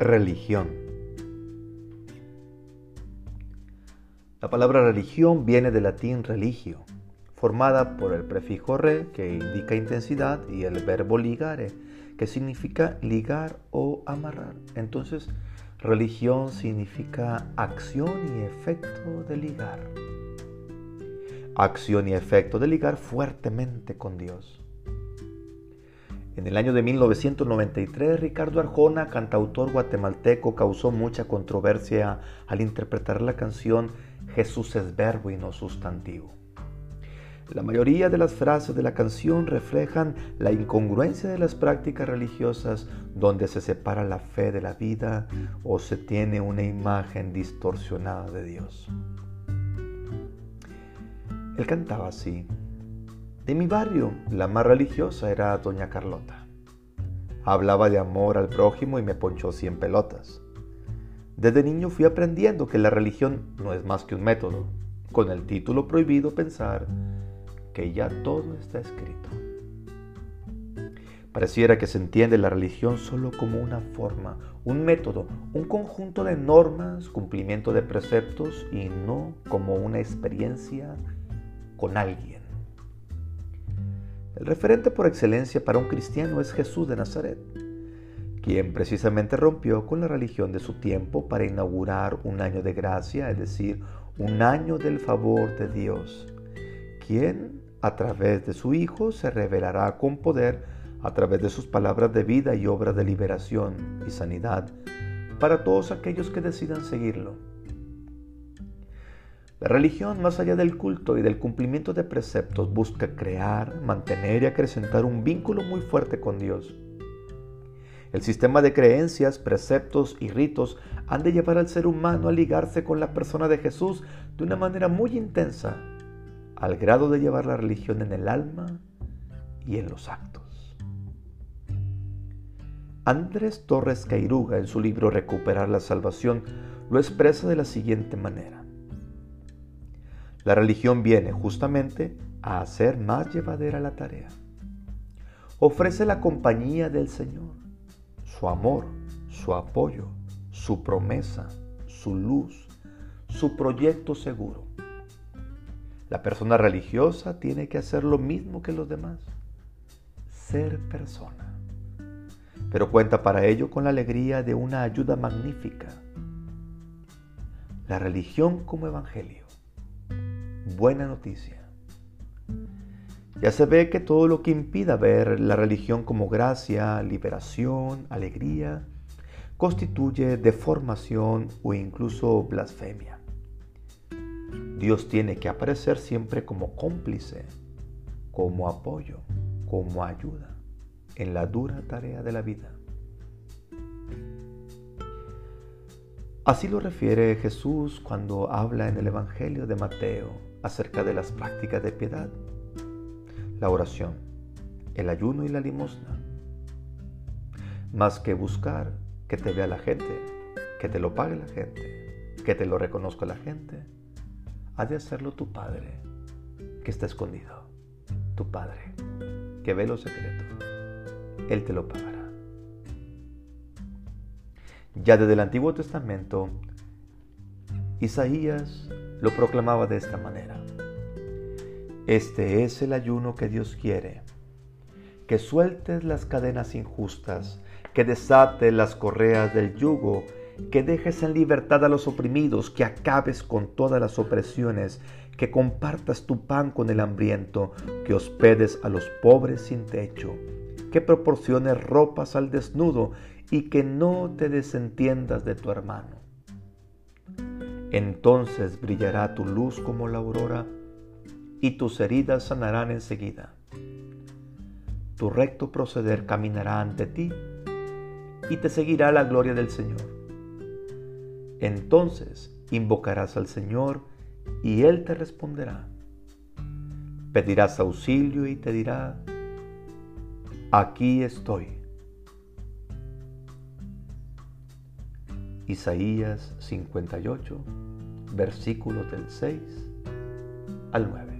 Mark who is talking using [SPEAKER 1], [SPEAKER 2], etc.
[SPEAKER 1] Religión. La palabra religión viene del latín religio, formada por el prefijo re, que indica intensidad, y el verbo ligare, que significa ligar o amarrar. Entonces, religión significa acción y efecto de ligar. Acción y efecto de ligar fuertemente con Dios. En el año de 1993, Ricardo Arjona, cantautor guatemalteco, causó mucha controversia al interpretar la canción Jesús es verbo y no sustantivo. La mayoría de las frases de la canción reflejan la incongruencia de las prácticas religiosas donde se separa la fe de la vida o se tiene una imagen distorsionada de Dios. Él cantaba así. De mi barrio, la más religiosa era Doña Carlota. Hablaba de amor al prójimo y me ponchó cien pelotas. Desde niño fui aprendiendo que la religión no es más que un método, con el título prohibido pensar que ya todo está escrito. Pareciera que se entiende la religión solo como una forma, un método, un conjunto de normas, cumplimiento de preceptos y no como una experiencia con alguien. El referente por excelencia para un cristiano es Jesús de Nazaret, quien precisamente rompió con la religión de su tiempo para inaugurar un año de gracia, es decir, un año del favor de Dios, quien a través de su Hijo se revelará con poder a través de sus palabras de vida y obras de liberación y sanidad para todos aquellos que decidan seguirlo. La religión, más allá del culto y del cumplimiento de preceptos, busca crear, mantener y acrecentar un vínculo muy fuerte con Dios. El sistema de creencias, preceptos y ritos han de llevar al ser humano a ligarse con la persona de Jesús de una manera muy intensa, al grado de llevar la religión en el alma y en los actos. Andrés Torres Cairuga, en su libro Recuperar la Salvación, lo expresa de la siguiente manera. La religión viene justamente a hacer más llevadera la tarea. Ofrece la compañía del Señor, su amor, su apoyo, su promesa, su luz, su proyecto seguro. La persona religiosa tiene que hacer lo mismo que los demás, ser persona. Pero cuenta para ello con la alegría de una ayuda magnífica, la religión como evangelio buena noticia. Ya se ve que todo lo que impida ver la religión como gracia, liberación, alegría, constituye deformación o incluso blasfemia. Dios tiene que aparecer siempre como cómplice, como apoyo, como ayuda en la dura tarea de la vida. Así lo refiere Jesús cuando habla en el Evangelio de Mateo acerca de las prácticas de piedad, la oración, el ayuno y la limosna. Más que buscar que te vea la gente, que te lo pague la gente, que te lo reconozca la gente, ha de hacerlo tu Padre, que está escondido, tu Padre, que ve los secretos. Él te lo pagará. Ya desde el Antiguo Testamento, Isaías lo proclamaba de esta manera. Este es el ayuno que Dios quiere, que sueltes las cadenas injustas, que desates las correas del yugo, que dejes en libertad a los oprimidos, que acabes con todas las opresiones, que compartas tu pan con el hambriento, que hospedes a los pobres sin techo, que proporciones ropas al desnudo y que no te desentiendas de tu hermano entonces brillará tu luz como la aurora y tus heridas sanarán enseguida. Tu recto proceder caminará ante ti y te seguirá la gloria del Señor. Entonces invocarás al Señor y Él te responderá. Pedirás auxilio y te dirá, aquí estoy. Isaías 58, versículos del 6 al 9.